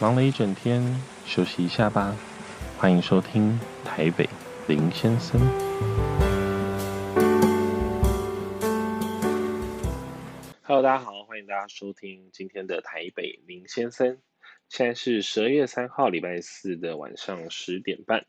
忙了一整天，休息一下吧。欢迎收听台北林先生。Hello，大家好，欢迎大家收听今天的台北林先生。现在是十二月三号礼拜四的晚上十点半。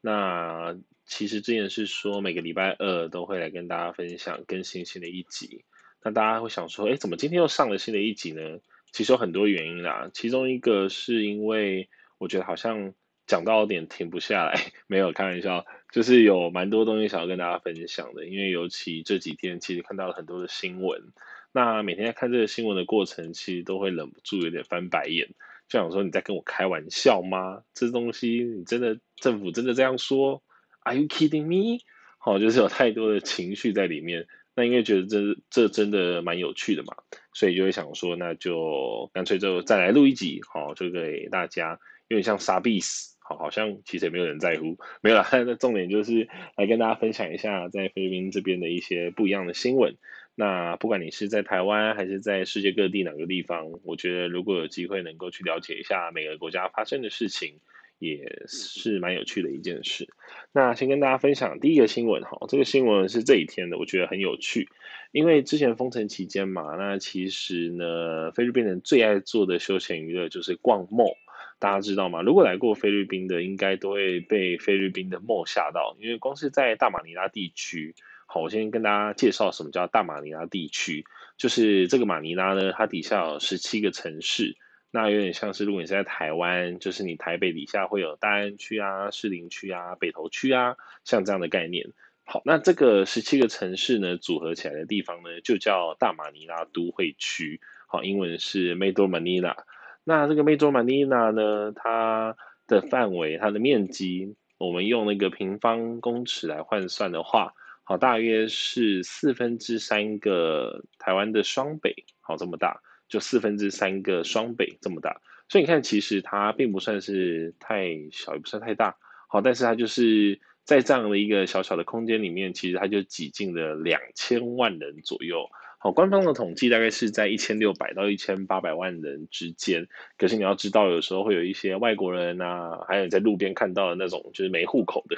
那其实之前是说每个礼拜二都会来跟大家分享更新新的一集。那大家会想说，哎，怎么今天又上了新的一集呢？其实有很多原因啦，其中一个是因为我觉得好像讲到有点停不下来，没有开玩笑，就是有蛮多东西想要跟大家分享的。因为尤其这几天，其实看到了很多的新闻，那每天在看这个新闻的过程，其实都会忍不住有点翻白眼，就想说你在跟我开玩笑吗？这东西你真的政府真的这样说？Are you kidding me？好，就是有太多的情绪在里面。那因为觉得这这真的蛮有趣的嘛，所以就会想说，那就干脆就再来录一集，好，就给大家有点像杀必死，好，好像其实也没有人在乎，没有啦。那重点就是来跟大家分享一下在菲律宾这边的一些不一样的新闻。那不管你是在台湾还是在世界各地哪个地方，我觉得如果有机会能够去了解一下每个国家发生的事情。也是蛮有趣的一件事。那先跟大家分享第一个新闻哈，这个新闻是这几天的，我觉得很有趣。因为之前封城期间嘛，那其实呢，菲律宾人最爱做的休闲娱乐就是逛 mall，大家知道吗？如果来过菲律宾的，应该都会被菲律宾的 mall 吓到，因为光是在大马尼拉地区，好，我先跟大家介绍什么叫大马尼拉地区，就是这个马尼拉呢，它底下有十七个城市。那有点像是，如果你是在台湾，就是你台北底下会有大安区啊、士林区啊、北投区啊，像这样的概念。好，那这个十七个城市呢，组合起来的地方呢，就叫大马尼拉都会区。好，英文是 Metro Manila。那这个 Metro Manila 呢，它的范围、它的面积，我们用那个平方公尺来换算的话，好，大约是四分之三个台湾的双北，好，这么大。就四分之三个双北这么大，所以你看，其实它并不算是太小，也不算太大，好，但是它就是在这样的一个小小的空间里面，其实它就挤进了两千万人左右。好，官方的统计大概是在一千六百到一千八百万人之间。可是你要知道，有时候会有一些外国人啊，还有在路边看到的那种就是没户口的，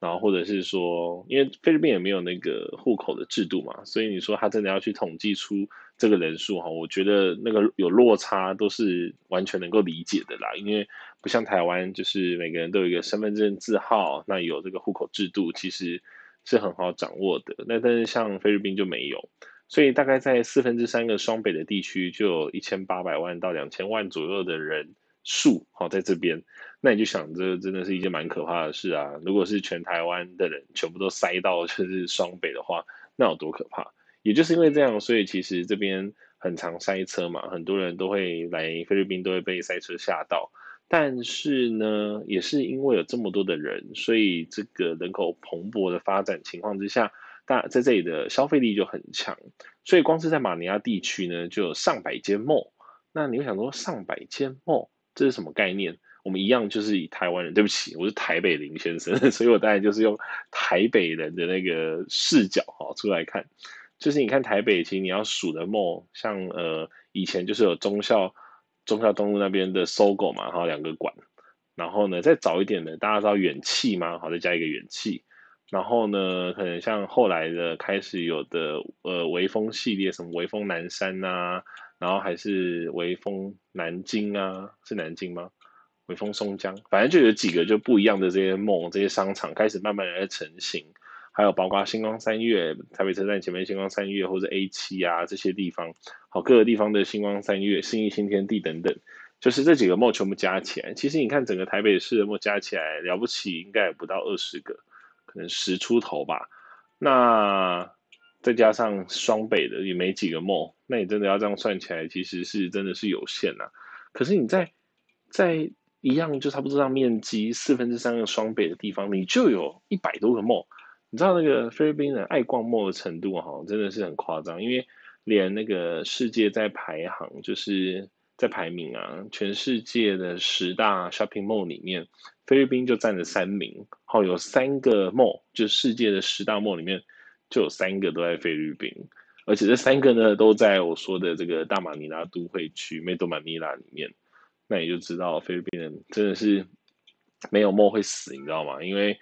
然后或者是说，因为菲律宾也没有那个户口的制度嘛，所以你说他真的要去统计出这个人数哈，我觉得那个有落差都是完全能够理解的啦。因为不像台湾，就是每个人都有一个身份证字号，那有这个户口制度，其实是很好掌握的。那但是像菲律宾就没有。所以大概在四分之三个双北的地区，就有一千八百万到两千万左右的人数，哈在这边，那你就想这真的是一件蛮可怕的事啊！如果是全台湾的人全部都塞到就是双北的话，那有多可怕？也就是因为这样，所以其实这边很常塞车嘛，很多人都会来菲律宾都会被塞车吓到。但是呢，也是因为有这么多的人，所以这个人口蓬勃的发展情况之下。大在这里的消费力就很强，所以光是在马尼拉地区呢，就有上百间 mall。那你会想说，上百间 mall 这是什么概念？我们一样就是以台湾人，对不起，我是台北林先生，所以我当然就是用台北人的那个视角哈出来看。就是你看台北，其实你要数的 mall，像呃以前就是有忠孝忠孝东路那边的 SOGO 嘛，然后两个馆，然后呢再早一点的，大家知道远企吗？好，再加一个远企。然后呢，可能像后来的开始有的呃微风系列，什么微风南山啊，然后还是微风南京啊，是南京吗？微风松江，反正就有几个就不一样的这些梦，这些商场开始慢慢的在成型。还有包括星光三月，台北车站前面星光三月或者 A 七啊这些地方，好，各个地方的星光三月、新义新天地等等，就是这几个梦全部加起来，其实你看整个台北市的梦加起来了不起，应该也不到二十个。可能十出头吧，那再加上双北的也没几个 mall，那你真的要这样算起来，其实是真的是有限呐、可是你在在一样就差不多这样面积四分之三个双北的地方，你就有一百多个 mall。你知道那个菲律宾人爱逛 mall 的程度哈，真的是很夸张，因为连那个世界在排行就是。在排名啊，全世界的十大 shopping mall 里面，菲律宾就占了三名。好，有三个 mall，就世界的十大 mall 里面，就有三个都在菲律宾，而且这三个呢，都在我说的这个大马尼拉都会区 Metro Manila 里面。那你就知道菲律宾人真的是没有 mall 会死，你知道吗？因为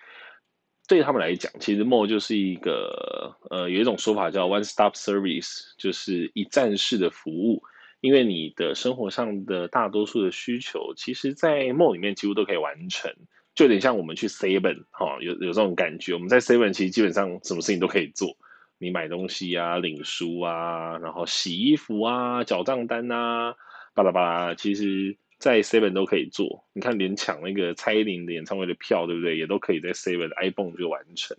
对他们来讲，其实 mall 就是一个呃，有一种说法叫 one stop service，就是一站式的服务。因为你的生活上的大多数的需求，其实，在 Mo 里面几乎都可以完成，就有点像我们去 seven 哈，有有这种感觉。我们在 seven 其实基本上什么事情都可以做，你买东西啊、领书啊、然后洗衣服啊、缴账单啊，巴拉巴拉，其实在 seven 都可以做。你看，连抢那个蔡依林的演唱会的票，对不对？也都可以在 seven 的 ibon 就完成。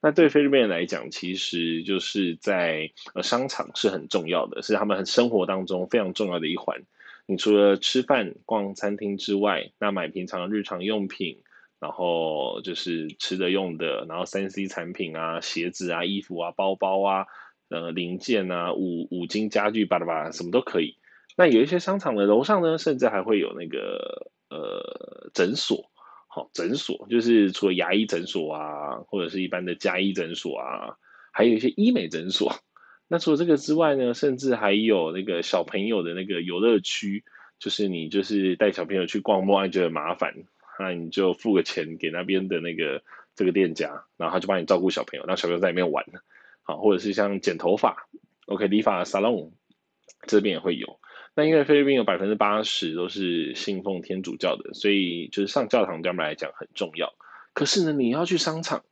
那对菲律宾人来讲，其实就是在呃商场是很重要的，是他们很生活当中非常重要的一环。你除了吃饭、逛餐厅之外，那买平常日常用品，然后就是吃的用的，然后三 C 产品啊、鞋子啊、衣服啊、包包啊、呃零件啊、五五金家具巴拉巴拉什么都可以。那有一些商场的楼上呢，甚至还会有那个呃诊所。好，诊所就是除了牙医诊所啊，或者是一般的家医诊所啊，还有一些医美诊所。那除了这个之外呢，甚至还有那个小朋友的那个游乐区，就是你就是带小朋友去逛 mall，觉得麻烦，那你就付个钱给那边的那个这个店家，然后他就帮你照顾小朋友，让小朋友在里面玩。好，或者是像剪头发，OK，理发 salon 这边也会有。那因为菲律宾有百分之八十都是信奉天主教的，所以就是上教堂对他们来讲很重要。可是呢，你要去商场，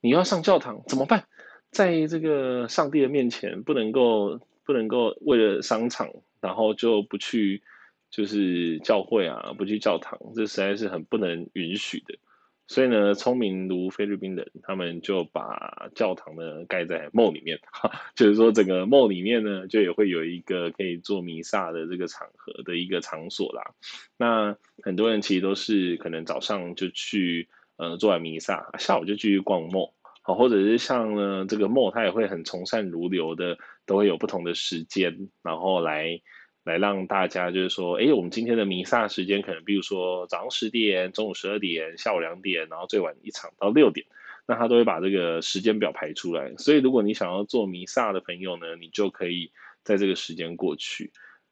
你要上教堂怎么办？在这个上帝的面前，不能够不能够为了商场，然后就不去就是教会啊，不去教堂，这实在是很不能允许的。所以呢，聪明如菲律宾人，他们就把教堂呢盖在 mall 里面，哈，就是说整个 mall 里面呢，就也会有一个可以做弥撒的这个场合的一个场所啦。那很多人其实都是可能早上就去呃做完弥撒，下午就继续逛 mall，好，或者是像呢这个墓它也会很从善如流的，都会有不同的时间，然后来。来让大家就是说，哎，我们今天的弥撒时间可能，比如说早上十点、中午十二点、下午两点，然后最晚一场到六点，那他都会把这个时间表排出来。所以，如果你想要做弥撒的朋友呢，你就可以在这个时间过去。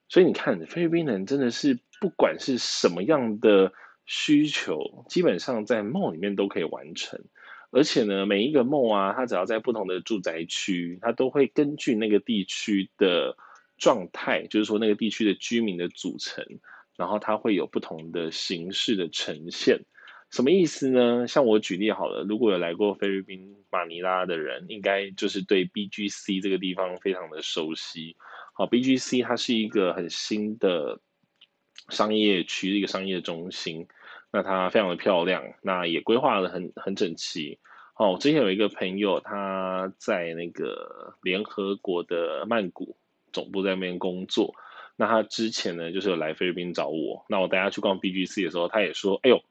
所以你看，菲律宾人真的是不管是什么样的需求，基本上在梦里面都可以完成。而且呢，每一个梦啊，它只要在不同的住宅区，它都会根据那个地区的。状态就是说，那个地区的居民的组成，然后它会有不同的形式的呈现。什么意思呢？像我举例好了，如果有来过菲律宾马尼拉的人，应该就是对 BGC 这个地方非常的熟悉。好，BGC 它是一个很新的商业区，一个商业中心。那它非常的漂亮，那也规划得很很整齐。哦，我之前有一个朋友，他在那个联合国的曼谷。总部在那边工作，那他之前呢，就是有来菲律宾找我。那我带他去逛 BGC 的时候，他也说：“哎呦，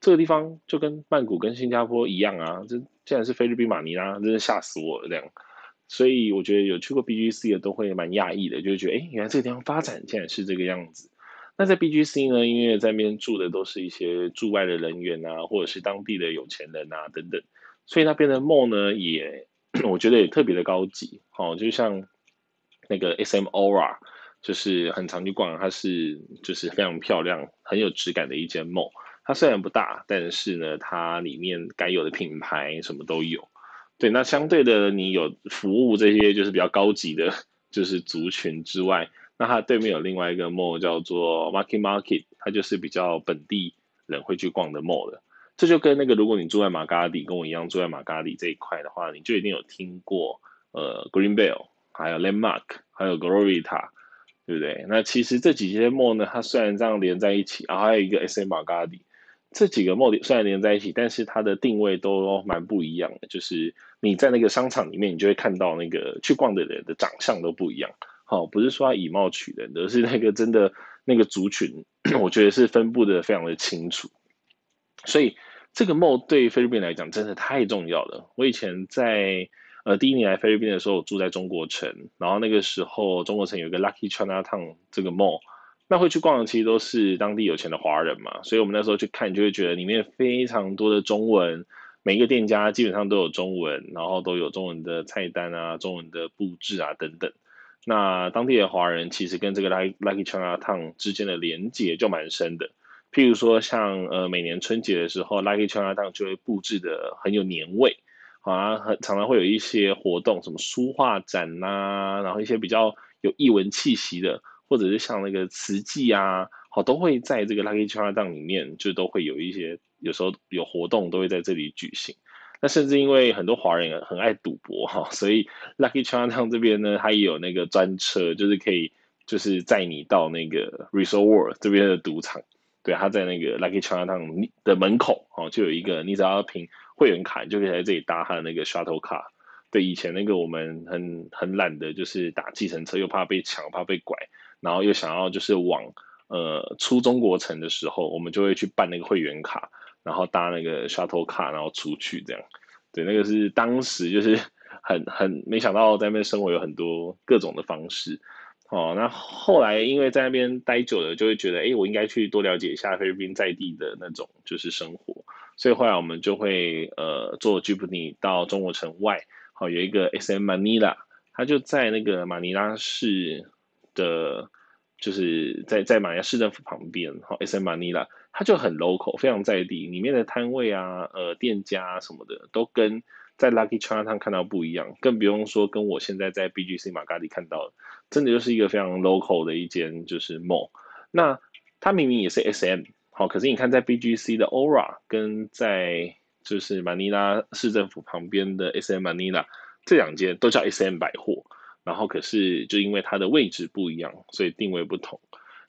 这个地方就跟曼谷跟新加坡一样啊，这竟然是菲律宾马尼拉，真是吓死我了这样。”所以我觉得有去过 BGC 的都会蛮讶异的，就会觉得：“哎，原来这个地方发展竟然是这个样子。”那在 BGC 呢，因为在那边住的都是一些驻外的人员啊，或者是当地的有钱人啊等等，所以那边的 mall 呢，也 我觉得也特别的高级，好，就像。那个 SM Aura 就是很常去逛，它是就是非常漂亮、很有质感的一间 mall。它虽然不大，但是呢，它里面该有的品牌什么都有。对，那相对的，你有服务这些就是比较高级的，就是族群之外，那它对面有另外一个 mall 叫做 Market Market，它就是比较本地人会去逛的 mall 的。这就跟那个如果你住在马嘎里，跟我一样住在马嘎里这一块的话，你就一定有听过呃 Greenbelt。还有 Landmark，还有 Glorita，对不对？那其实这几间 mall 呢，它虽然这样连在一起，然后还有一个 SM Margadi，这几个 mall 虽然连在一起，但是它的定位都蛮不一样的。就是你在那个商场里面，你就会看到那个去逛的人的长相都不一样。好，不是说以貌取人，而是那个真的那个族群，我觉得是分布的非常的清楚。所以这个 mall 对菲律宾来讲真的太重要了。我以前在。呃，第一年来菲律宾的时候，我住在中国城，然后那个时候中国城有一个 Lucky Chinatown 这个 mall，那会去逛的其实都是当地有钱的华人嘛，所以我们那时候去看就会觉得里面非常多的中文，每一个店家基本上都有中文，然后都有中文的菜单啊、中文的布置啊等等。那当地的华人其实跟这个 Lucky Chinatown 之间的连结就蛮深的。譬如说像呃每年春节的时候，Lucky Chinatown 就会布置的很有年味，啊，很常常会有一些活动，什么书画展呐、啊，然后一些比较有艺文气息的，或者是像那个瓷器啊，好都会在这个 Lucky Chinatown 里面，就都会有一些，有时候有活动都会在这里举行。那甚至因为很多华人很爱赌博哈，所以 Lucky Chinatown 这边呢，它也有那个专车，就是可以就是载你到那个 Resort World 这边的赌场。对，他在那个 Lucky Chinatown 的门口哦，就有一个，你只要凭会员卡，你就可以在这里搭他的那个 Shuttle Car。对，以前那个我们很很懒的，就是打计程车，又怕被抢，怕被拐，然后又想要就是往呃出中国城的时候，我们就会去办那个会员卡。然后搭那个 shuttle car，然后出去这样，对，那个是当时就是 很很没想到在那边生活有很多各种的方式，哦，那后来因为在那边待久了，就会觉得，哎，我应该去多了解一下菲律宾在地的那种就是生活，所以后来我们就会呃坐 jeepney 到中国城外，好，有一个 SM Manila，它就在那个马尼拉市的，就是在在马尼拉市政府旁边，好，SM Manila。它就很 local，非常在地，里面的摊位啊、呃店家啊什么的，都跟在 Lucky Chinatown 看到不一样，更不用说跟我现在在 BGC 马嘎里看到，真的就是一个非常 local 的一间就是 mall。那它明明也是 SM，好，可是你看在 BGC 的 Aura 跟在就是马尼拉市政府旁边的 SM Manila 这两间都叫 SM 百货，然后可是就因为它的位置不一样，所以定位不同。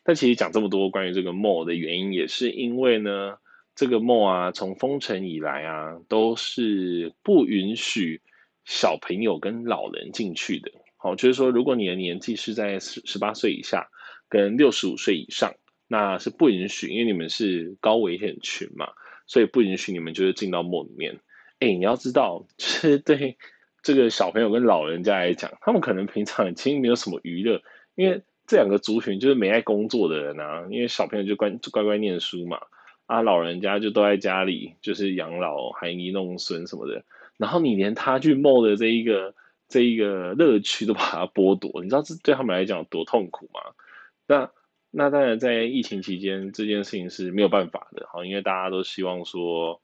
但其实讲这么多关于这个 mall 的原因，也是因为呢，这个 mall 啊，从封城以来啊，都是不允许小朋友跟老人进去的。好，就是说，如果你的年纪是在十十八岁以下，跟六十五岁以上，那是不允许，因为你们是高危险群嘛，所以不允许你们就是进到 mall 里面。哎，你要知道，就是对这个小朋友跟老人家来讲，他们可能平常已经没有什么娱乐，因为。这两个族群就是没爱工作的人啊，因为小朋友就乖就乖乖念书嘛，啊，老人家就都在家里就是养老、含饴弄孙什么的，然后你连他去 mall 的这一个这一个乐趣都把它剥夺，你知道这对他们来讲有多痛苦吗？那那当然在疫情期间这件事情是没有办法的，好，因为大家都希望说，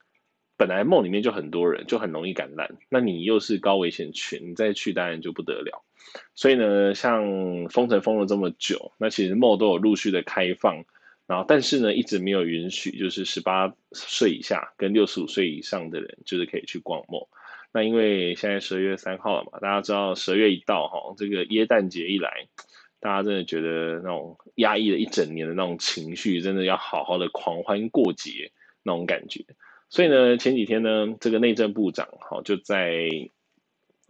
本来 mall 里面就很多人，就很容易感染，那你又是高危险群，你再去当然就不得了。所以呢，像封城封了这么久，那其实 mall 都有陆续的开放，然后但是呢，一直没有允许就是十八岁以下跟六十五岁以上的人就是可以去逛 mall。那因为现在十二月三号了嘛，大家知道十二月一到哈，这个耶诞节一来，大家真的觉得那种压抑了一整年的那种情绪，真的要好好的狂欢过节那种感觉。所以呢，前几天呢，这个内政部长哈就在。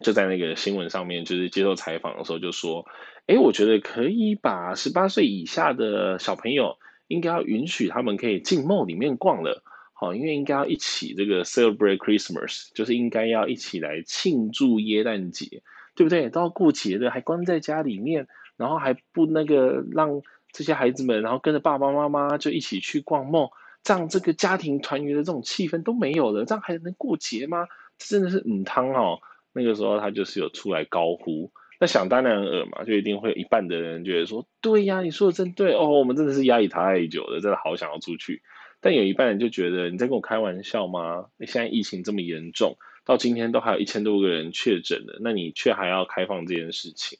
就在那个新闻上面，就是接受采访的时候就说：“哎，我觉得可以把十八岁以下的小朋友，应该要允许他们可以进墓里面逛了，好，因为应该要一起这个 celebrate Christmas，就是应该要一起来庆祝耶诞节，对不对？都要过节的，还关在家里面，然后还不那个让这些孩子们，然后跟着爸爸妈妈就一起去逛梦这样这个家庭团圆的这种气氛都没有了，这样还能过节吗？这真的是母汤哦。”那个时候他就是有出来高呼，那想当然尔嘛，就一定会有一半的人觉得说，对呀，你说的真对哦，我们真的是压抑太久了，真的好想要出去。但有一半人就觉得你在跟我开玩笑吗？你现在疫情这么严重，到今天都还有一千多个人确诊了，那你却还要开放这件事情？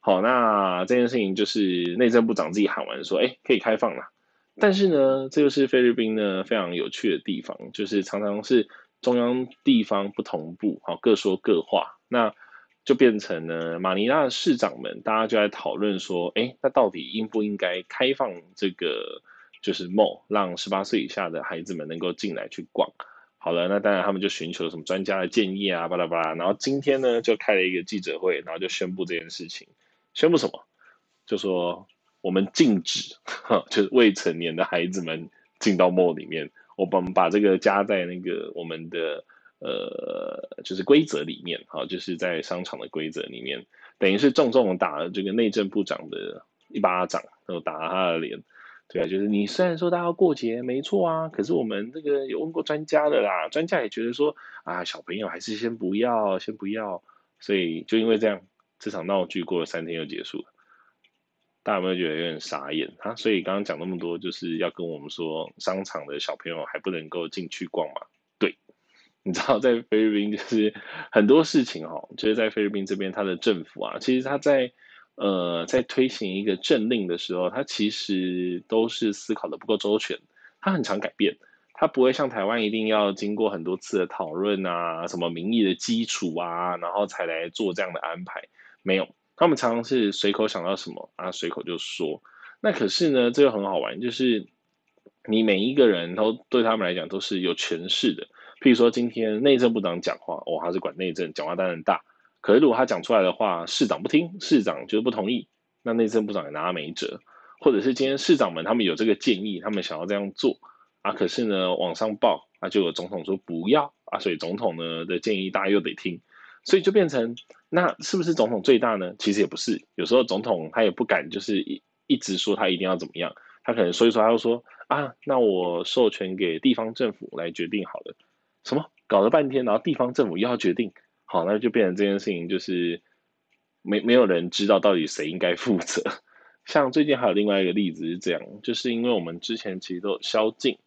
好，那这件事情就是内政部长自己喊完说，哎，可以开放了。但是呢，这就是菲律宾呢非常有趣的地方，就是常常是。中央地方不同步，好，各说各话，那就变成了马尼拉的市长们，大家就在讨论说，哎，那到底应不应该开放这个就是 mall，让十八岁以下的孩子们能够进来去逛？好了，那当然他们就寻求什么专家的建议啊，巴拉巴拉，然后今天呢就开了一个记者会，然后就宣布这件事情，宣布什么？就说我们禁止，就是未成年的孩子们进到 mall 里面。我们把这个加在那个我们的呃，就是规则里面，好，就是在商场的规则里面，等于是重重打了这个内政部长的一巴掌，然后打了他的脸，对啊，就是你虽然说大家要过节，没错啊，可是我们这个有问过专家的啦，专家也觉得说啊，小朋友还是先不要，先不要，所以就因为这样，这场闹剧过了三天就结束了，大家有没有觉得有点傻眼啊？所以刚刚讲那么多，就是要跟我们说，商场的小朋友还不能够进去逛嘛？对，你知道在菲律宾就是很多事情哈，就是在菲律宾这边，他的政府啊，其实他在呃在推行一个政令的时候，他其实都是思考的不够周全，他很常改变。他不会像台湾一定要经过很多次的讨论啊，什么民意的基础啊，然后才来做这样的安排。没有，他们常常是随口想到什么啊，随口就说。那可是呢，这个很好玩，就是你每一个人都对他们来讲都是有权势的。譬如说，今天内政部长讲话，哦，他是管内政，讲话当然大。可是如果他讲出来的话，市长不听，市长就是不同意，那内政部长也拿他没辙。或者是今天市长们他们有这个建议，他们想要这样做。啊，可是呢，往上报啊，就有总统说不要啊，所以总统呢的建议大家又得听，所以就变成那是不是总统最大呢？其实也不是，有时候总统他也不敢就是一一直说他一定要怎么样，他可能说一说他就说啊，那我授权给地方政府来决定好了，什么搞了半天，然后地方政府又要决定，好，那就变成这件事情就是没没有人知道到底谁应该负责。像最近还有另外一个例子是这样，就是因为我们之前其实都有宵禁。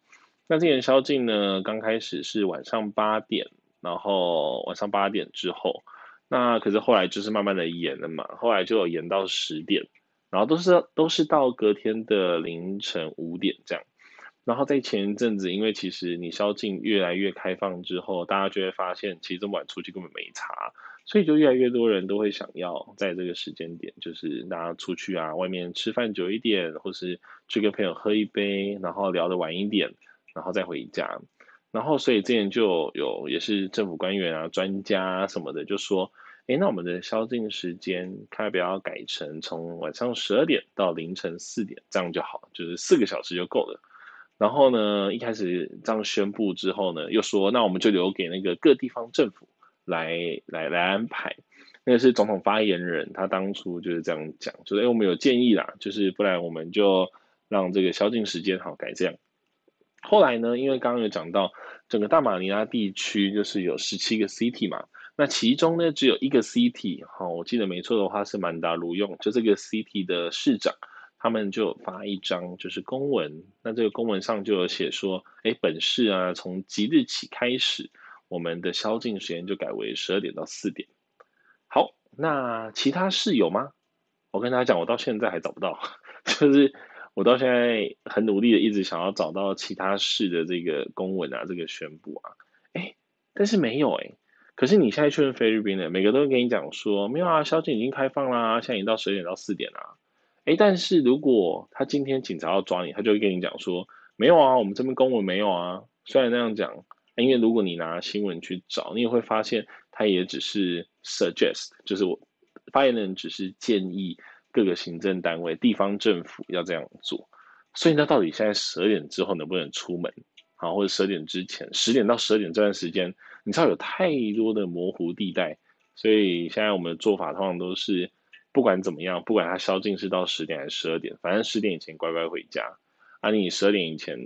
那今年宵禁呢，刚开始是晚上八点，然后晚上八点之后，那可是后来就是慢慢的延了嘛，后来就有延到十点，然后都是都是到隔天的凌晨五点这样。然后在前一阵子，因为其实你宵禁越来越开放之后，大家就会发现，其实这么晚出去根本没差，所以就越来越多人都会想要在这个时间点，就是大家出去啊，外面吃饭久一点，或是去跟朋友喝一杯，然后聊得晚一点。然后再回家，然后所以之前就有也是政府官员啊、专家什么的就说，哎，那我们的宵禁时间看要不要改成从晚上十二点到凌晨四点，这样就好，就是四个小时就够了。然后呢，一开始这样宣布之后呢，又说那我们就留给那个各地方政府来来来安排。那个是总统发言人，他当初就是这样讲，就是哎我们有建议啦，就是不然我们就让这个宵禁时间好改这样。后来呢，因为刚刚有讲到整个大马尼拉地区就是有十七个 city 嘛，那其中呢只有一个 city，好，我记得没错的话是曼达卢用，就这个 city 的市长，他们就发一张就是公文，那这个公文上就有写说，哎，本市啊从即日起开始，我们的宵禁时间就改为十二点到四点。好，那其他市有吗？我跟大家讲，我到现在还找不到，就是。我到现在很努力的一直想要找到其他市的这个公文啊，这个宣布啊，哎，但是没有哎。可是你现在去问菲律宾的，每个都会跟你讲说，没有啊，宵禁已经开放啦，现在已经到十二点到四点啦。哎，但是如果他今天警察要抓你，他就会跟你讲说，没有啊，我们这边公文没有啊。虽然那样讲，因为如果你拿新闻去找，你也会发现，他也只是 suggest，就是我发言人只是建议。各个行政单位、地方政府要这样做，所以那到底现在十二点之后能不能出门？好，或者十二点之前，十点到十二点这段时间，你知道有太多的模糊地带，所以现在我们的做法通常都是，不管怎么样，不管他宵禁是到十点还是十二点，反正十点以前乖乖回家。啊，你十二点以前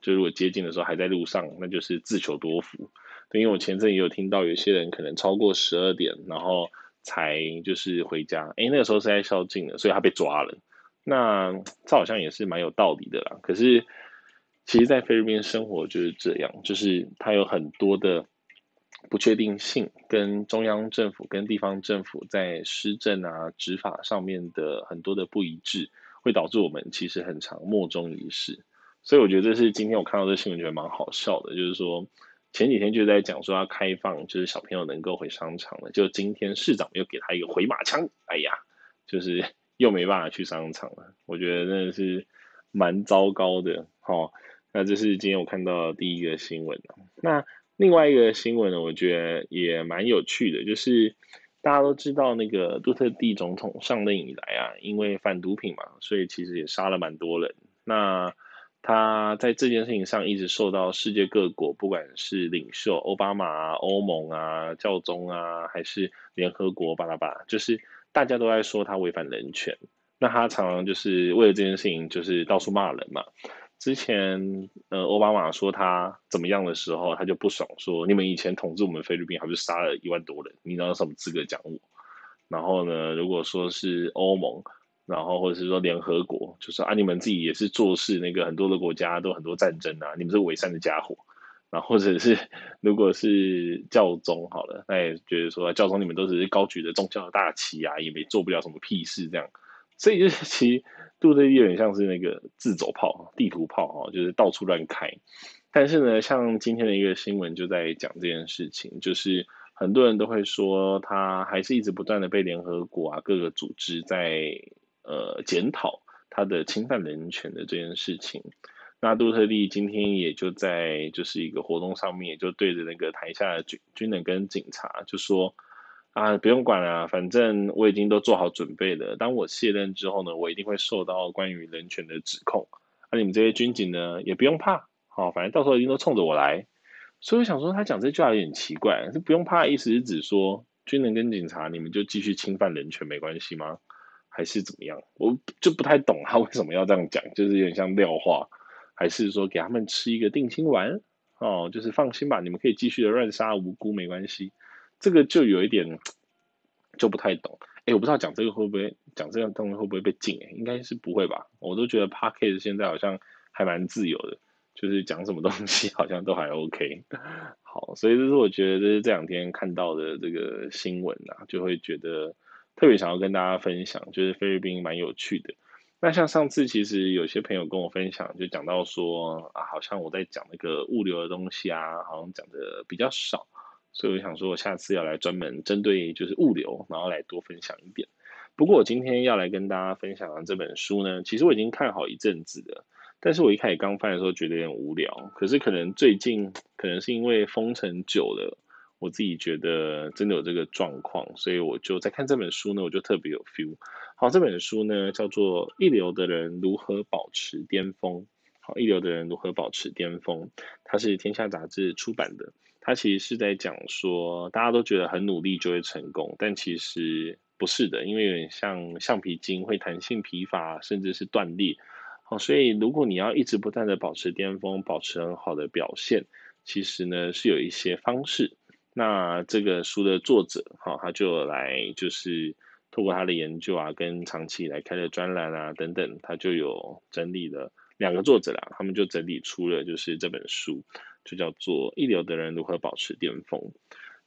就如果接近的时候还在路上，那就是自求多福。对，因为我前阵也有听到有些人可能超过十二点，然后。才就是回家，诶，那个时候是在宵禁的，所以他被抓了。那这好像也是蛮有道理的啦。可是，其实，在菲律宾生活就是这样，就是它有很多的不确定性，跟中央政府跟地方政府在施政啊、执法上面的很多的不一致，会导致我们其实很常莫衷一是。所以，我觉得这是今天我看到这新闻，觉得蛮好笑的，就是说。前几天就在讲说要开放，就是小朋友能够回商场了。就今天市长又给他一个回马枪，哎呀，就是又没办法去商场了。我觉得真的是蛮糟糕的。好，那这是今天我看到的第一个新闻。那另外一个新闻呢，我觉得也蛮有趣的，就是大家都知道那个杜特地总统上任以来啊，因为反毒品嘛，所以其实也杀了蛮多人。那他在这件事情上一直受到世界各国，不管是领袖奥巴马啊、欧盟啊、教宗啊，还是联合国巴拉巴，就是大家都在说他违反人权。那他常常就是为了这件事情，就是到处骂人嘛。之前呃，奥巴马说他怎么样的时候，他就不爽，说你们以前统治我们菲律宾，还不是杀了一万多人？你哪有什么资格讲我？然后呢，如果说是欧盟，然后或者是说联合国，就是啊，你们自己也是做事，那个很多的国家都很多战争啊，你们是伪善的家伙。然后或者是如果是教宗好了，那也觉得说教宗你们都只是高举着宗教的大旗啊，也没做不了什么屁事这样。所以就是 其实杜特地有点像是那个自走炮、地图炮哈，就是到处乱开。但是呢，像今天的一个新闻就在讲这件事情，就是很多人都会说他还是一直不断的被联合国啊各个组织在呃检讨他的侵犯人权的这件事情。那杜特地今天也就在就是一个活动上面，就对着那个台下的军军人跟警察就说。啊，不用管了，反正我已经都做好准备了。当我卸任之后呢，我一定会受到关于人权的指控。那、啊、你们这些军警呢，也不用怕，好、哦，反正到时候一定都冲着我来。所以我想说，他讲这句话有点奇怪，这不用怕，意思是指说军人跟警察，你们就继续侵犯人权没关系吗？还是怎么样？我就不太懂他为什么要这样讲，就是有点像撂话，还是说给他们吃一个定心丸？哦，就是放心吧，你们可以继续的乱杀无辜，没关系。这个就有一点就不太懂，哎，我不知道讲这个会不会讲这样东西会不会被禁？哎，应该是不会吧？我都觉得 Podcast 现在好像还蛮自由的，就是讲什么东西 好像都还 OK。好，所以这是我觉得这是这两天看到的这个新闻啊，就会觉得特别想要跟大家分享，就是菲律宾蛮有趣的。那像上次其实有些朋友跟我分享，就讲到说啊，好像我在讲那个物流的东西啊，好像讲的比较少。所以我想说，我下次要来专门针对就是物流，然后来多分享一点。不过我今天要来跟大家分享的这本书呢，其实我已经看好一阵子了，但是我一开始刚翻的时候觉得有点无聊。可是可能最近可能是因为封城久了，我自己觉得真的有这个状况，所以我就在看这本书呢，我就特别有 feel。好，这本书呢叫做《一流的人如何保持巅峰》。好，《一流的人如何保持巅峰》，它是天下杂志出版的。他其实是在讲说，大家都觉得很努力就会成功，但其实不是的，因为有点像橡皮筋会弹性疲乏，甚至是断裂。好，所以如果你要一直不断的保持巅峰，保持很好的表现，其实呢是有一些方式。那这个书的作者，好，他就来就是透过他的研究啊，跟长期以来开的专栏啊等等，他就有整理了两个作者啦，他们就整理出了就是这本书。就叫做一流的人如何保持巅峰。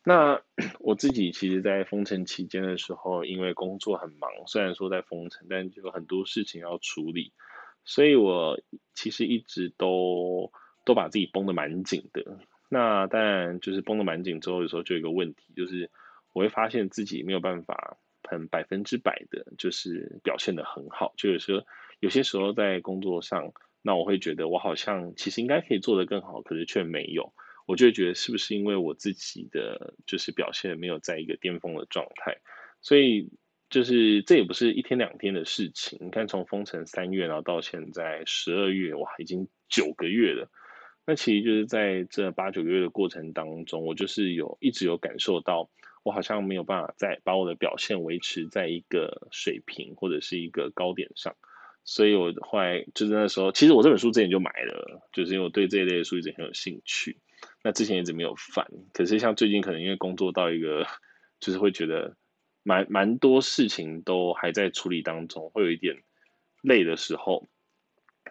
那 我自己其实，在封城期间的时候，因为工作很忙，虽然说在封城，但就有很多事情要处理，所以我其实一直都都把自己绷得蛮紧的。那当然，就是绷得蛮紧之后，有时候就有一个问题，就是我会发现自己没有办法很百分之百的，就是表现得很好。就有时候，有些时候在工作上。那我会觉得我好像其实应该可以做得更好，可是却没有。我就会觉得是不是因为我自己的就是表现没有在一个巅峰的状态，所以就是这也不是一天两天的事情。你看从封城三月，然后到现在十二月，哇，已经九个月了。那其实就是在这八九个月的过程当中，我就是有一直有感受到，我好像没有办法再把我的表现维持在一个水平或者是一个高点上。所以我后来就是那时候，其实我这本书之前就买了，就是因为我对这一类的书一直很有兴趣。那之前一直没有翻，可是像最近可能因为工作到一个，就是会觉得蛮蛮多事情都还在处理当中，会有一点累的时候，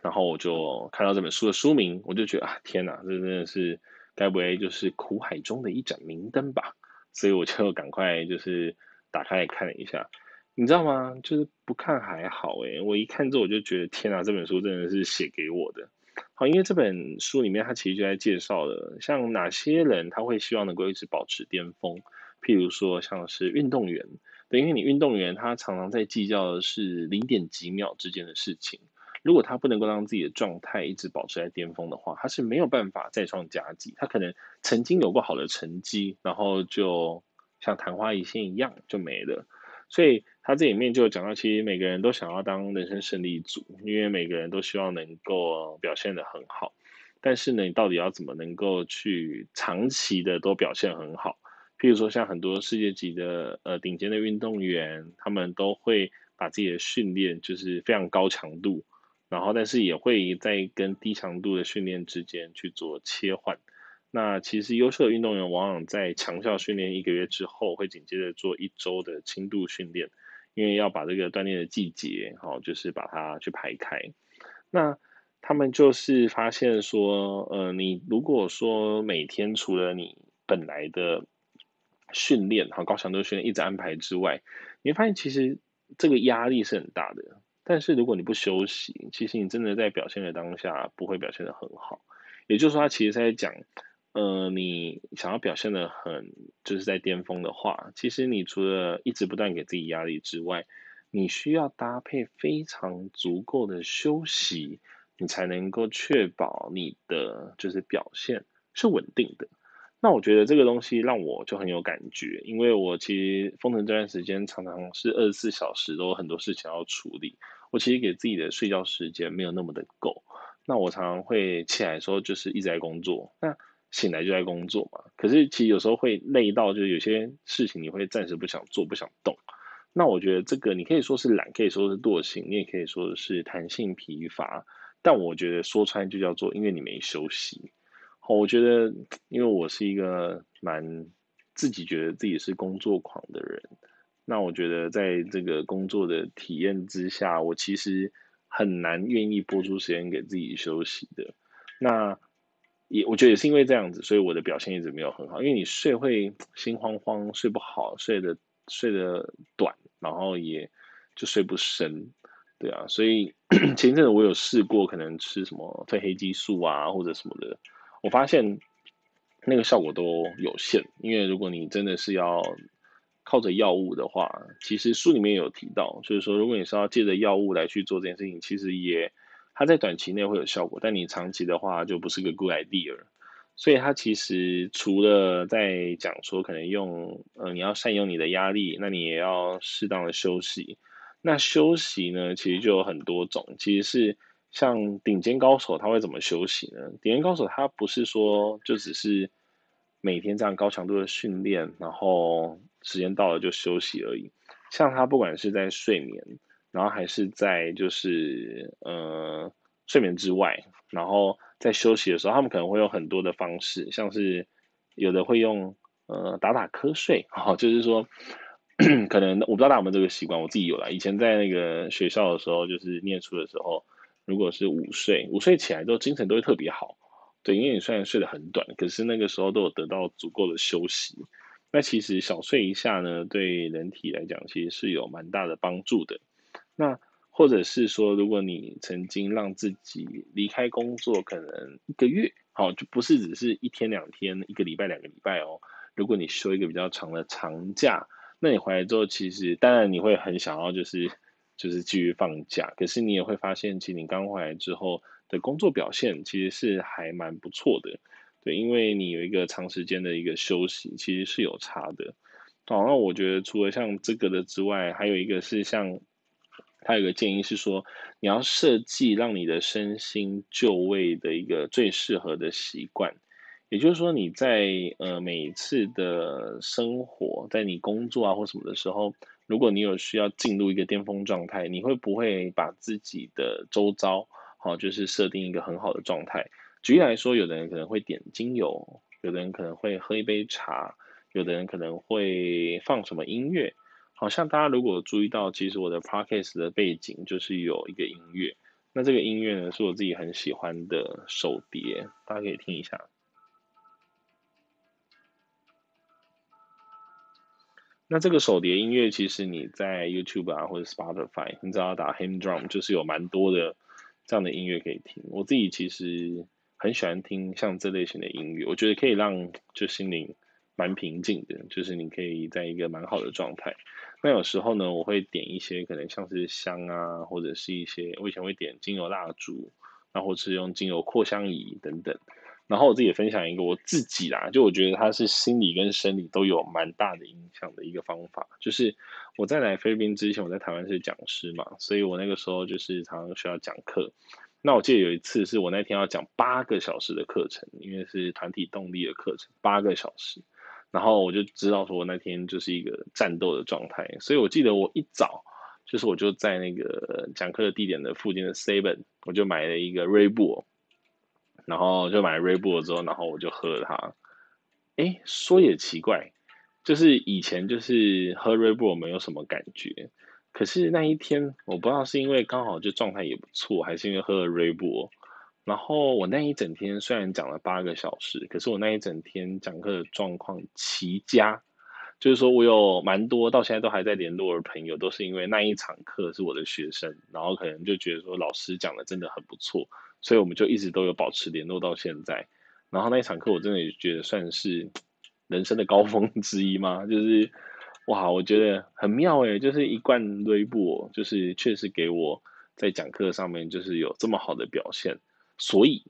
然后我就看到这本书的书名，我就觉得啊，天哪，这真的是该不会就是苦海中的一盏明灯吧？所以我就赶快就是打开来看了一下。你知道吗？就是不看还好诶，我一看之后我就觉得天啊，这本书真的是写给我的。好，因为这本书里面它其实就在介绍了，像哪些人他会希望能够一直保持巅峰。譬如说像是运动员，对，因为你运动员他常常在计较的是零点几秒之间的事情。如果他不能够让自己的状态一直保持在巅峰的话，他是没有办法再创佳绩。他可能曾经有过好的成绩，然后就像昙花一现一样就没了。所以他这里面就讲到，其实每个人都想要当人生胜利组，因为每个人都希望能够表现得很好。但是呢，你到底要怎么能够去长期的都表现很好？譬如说，像很多世界级的呃顶尖的运动员，他们都会把自己的训练就是非常高强度，然后但是也会在跟低强度的训练之间去做切换。那其实优秀的运动员往往在强效训练一个月之后，会紧接着做一周的轻度训练，因为要把这个锻炼的季节，好，就是把它去排开。那他们就是发现说，呃，你如果说每天除了你本来的训练和高强度训练一直安排之外，你会发现其实这个压力是很大的。但是如果你不休息，其实你真的在表现的当下不会表现得很好。也就是说，他其实在讲，呃，你想要表现得很就是在巅峰的话，其实你除了一直不断给自己压力之外，你需要搭配非常足够的休息。你才能够确保你的就是表现是稳定的。那我觉得这个东西让我就很有感觉，因为我其实封城这段时间常常是二十四小时都有很多事情要处理，我其实给自己的睡觉时间没有那么的够。那我常常会起来的时候就是一直在工作，那醒来就在工作嘛。可是其实有时候会累到，就是有些事情你会暂时不想做，不想动。那我觉得这个你可以说是懒，可以说是惰性，你也可以说是弹性疲乏。但我觉得说穿就叫做，因为你没休息。我觉得，因为我是一个蛮自己觉得自己是工作狂的人，那我觉得在这个工作的体验之下，我其实很难愿意拨出时间给自己休息的。那也我觉得也是因为这样子，所以我的表现一直没有很好。因为你睡会心慌慌，睡不好，睡得睡得短，然后也就睡不深。对啊，所以 前一阵子我有试过，可能吃什么褪黑激素啊，或者什么的，我发现那个效果都有限。因为如果你真的是要靠着药物的话，其实书里面有提到，就是说如果你是要借着药物来去做这件事情，其实也它在短期内会有效果，但你长期的话就不是个 good idea。所以它其实除了在讲说可能用呃你要善用你的压力，那你也要适当的休息。那休息呢，其实就有很多种。其实是像顶尖高手，他会怎么休息呢？顶尖高手他不是说就只是每天这样高强度的训练，然后时间到了就休息而已。像他不管是在睡眠，然后还是在就是呃睡眠之外，然后在休息的时候，他们可能会有很多的方式，像是有的会用呃打打瞌睡，哈，就是说。可能我不知道大家有没有这个习惯，我自己有啦。以前在那个学校的时候，就是念书的时候，如果是午睡，午睡起来之后精神都会特别好。对，因为你虽然睡得很短，可是那个时候都有得到足够的休息。那其实小睡一下呢，对人体来讲其实是有蛮大的帮助的。那或者是说，如果你曾经让自己离开工作，可能一个月，好，就不是只是一天两天，一个礼拜两个礼拜哦。如果你休一个比较长的长假。那你回来之后，其实当然你会很想要就是就是继续放假，可是你也会发现，其实你刚回来之后的工作表现其实是还蛮不错的，对，因为你有一个长时间的一个休息，其实是有差的。好，那我觉得除了像这个的之外，还有一个是像他有个建议是说，你要设计让你的身心就位的一个最适合的习惯。也就是说，你在呃每一次的生活，在你工作啊或什么的时候，如果你有需要进入一个巅峰状态，你会不会把自己的周遭，好，就是设定一个很好的状态？举例来说，有的人可能会点精油，有的人可能会喝一杯茶，有的人可能会放什么音乐。好像大家如果注意到，其实我的 podcast 的背景就是有一个音乐，那这个音乐呢是我自己很喜欢的手碟，大家可以听一下。那这个手碟音乐，其实你在 YouTube 啊或者 Spotify，你只要打 Him Drum，就是有蛮多的这样的音乐可以听。我自己其实很喜欢听像这类型的音乐，我觉得可以让就心灵蛮平静的，就是你可以在一个蛮好的状态。那有时候呢，我会点一些可能像是香啊，或者是一些我以前会点精油蜡烛，然后是用精油扩香仪等等。然后我自己也分享一个我自己啦，就我觉得它是心理跟生理都有蛮大的影响的一个方法，就是我在来菲律宾之前，我在台湾是讲师嘛，所以我那个时候就是常常需要讲课。那我记得有一次是我那天要讲八个小时的课程，因为是团体动力的课程，八个小时，然后我就知道说我那天就是一个战斗的状态，所以我记得我一早就是我就在那个讲课的地点的附近的 Seven，我就买了一个 Red Bull。然后就买 Red Bull 之后，然后我就喝了它。哎，说也奇怪，就是以前就是喝 Red Bull 没有什么感觉，可是那一天我不知道是因为刚好就状态也不错，还是因为喝了 Red Bull，然后我那一整天虽然讲了八个小时，可是我那一整天讲课的状况奇佳。就是说，我有蛮多到现在都还在联络的朋友，都是因为那一场课是我的学生，然后可能就觉得说老师讲的真的很不错，所以我们就一直都有保持联络到现在。然后那一场课我真的也觉得算是人生的高峰之一嘛，就是哇，我觉得很妙诶，就是一贯瑞布，就是确实给我在讲课上面就是有这么好的表现，所以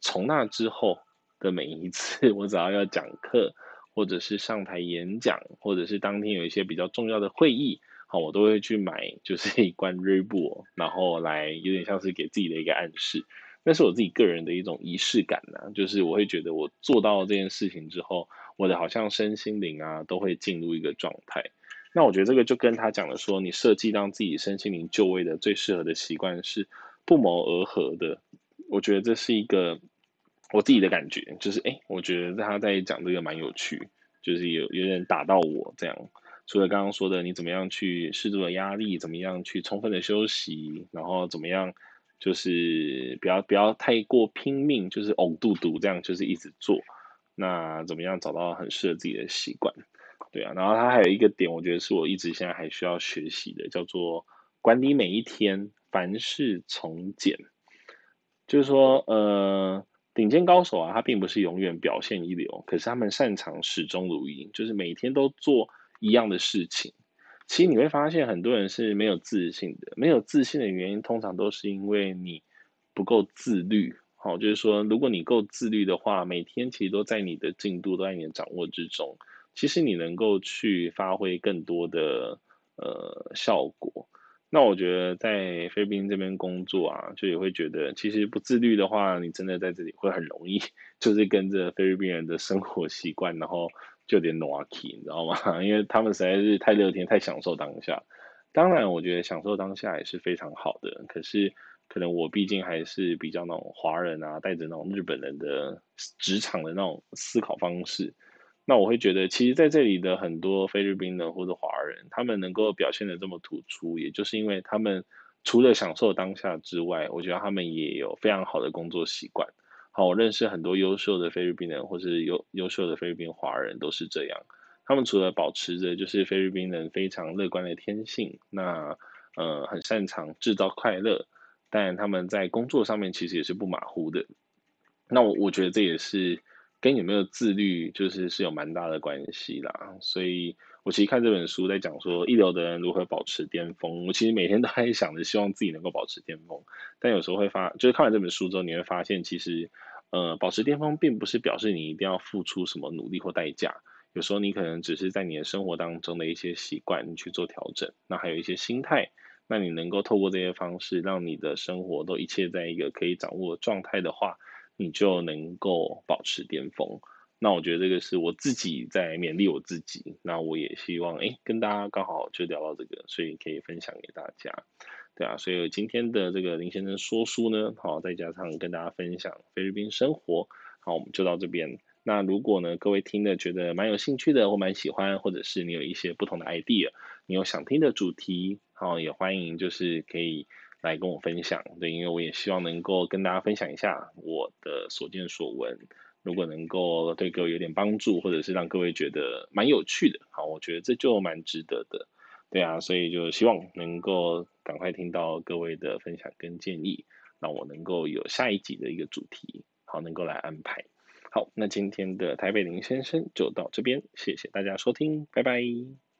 从那之后的每一次，我只要要讲课。或者是上台演讲，或者是当天有一些比较重要的会议，好，我都会去买，就是一罐 Red Bull，然后来有点像是给自己的一个暗示，那是我自己个人的一种仪式感呢、就是我会觉得我做到这件事情之后，我的好像身心灵啊都会进入一个状态。那我觉得这个就跟他讲的说，你设计让自己身心灵就位的最适合的习惯是不谋而合的。我觉得这是一个。我自己的感觉就是，哎，我觉得他在讲这个蛮有趣，就是有有点打到我这样。除了刚刚说的，你怎么样去适度的压力，怎么样去充分的休息，然后怎么样，就是不要不要太过拼命，就是呕肚肚这样，就是一直做。那怎么样找到很适合自己的习惯？对啊，然后他还有一个点，我觉得是我一直现在还需要学习的，叫做管理每一天，凡事从简。就是说，呃。顶尖高手啊，他并不是永远表现一流，可是他们擅长始终如一，就是每天都做一样的事情。其实你会发现，很多人是没有自信的，没有自信的原因，通常都是因为你不够自律。好，就是说，如果你够自律的话，每天其实都在你的进度都在你的掌握之中，其实你能够去发挥更多的呃效果。那我觉得在菲律宾这边工作啊，就也会觉得，其实不自律的话，你真的在这里会很容易，就是跟着菲律宾人的生活习惯，然后就有点 noaki，你知道吗？因为他们实在是太乐天，太享受当下。当然，我觉得享受当下也是非常好的。可是，可能我毕竟还是比较那种华人啊，带着那种日本人的职场的那种思考方式。那我会觉得，其实在这里的很多菲律宾人或者华人，他们能够表现得这么突出，也就是因为他们除了享受当下之外，我觉得他们也有非常好的工作习惯。好，我认识很多优秀的菲律宾人，或是优优秀的菲律宾华人都是这样。他们除了保持着就是菲律宾人非常乐观的天性，那呃很擅长制造快乐，但他们在工作上面其实也是不马虎的。那我我觉得这也是。跟有没有自律，就是是有蛮大的关系啦。所以我其实看这本书在讲说一流的人如何保持巅峰。我其实每天都在想着希望自己能够保持巅峰，但有时候会发，就是看完这本书之后，你会发现其实，呃，保持巅峰并不是表示你一定要付出什么努力或代价。有时候你可能只是在你的生活当中的一些习惯，你去做调整。那还有一些心态，那你能够透过这些方式，让你的生活都一切在一个可以掌握的状态的话。你就能够保持巅峰，那我觉得这个是我自己在勉励我自己，那我也希望哎跟大家刚好就聊到这个，所以可以分享给大家，对啊，所以今天的这个林先生说书呢，好，再加上跟大家分享菲律宾生活，好，我们就到这边。那如果呢各位听的觉得蛮有兴趣的或蛮喜欢，或者是你有一些不同的 idea，你有想听的主题，好，也欢迎就是可以。来跟我分享，对，因为我也希望能够跟大家分享一下我的所见所闻，如果能够对各位有点帮助，或者是让各位觉得蛮有趣的，好，我觉得这就蛮值得的，对啊，所以就希望能够赶快听到各位的分享跟建议，让我能够有下一集的一个主题，好，能够来安排。好，那今天的台北林先生就到这边，谢谢大家收听，拜拜。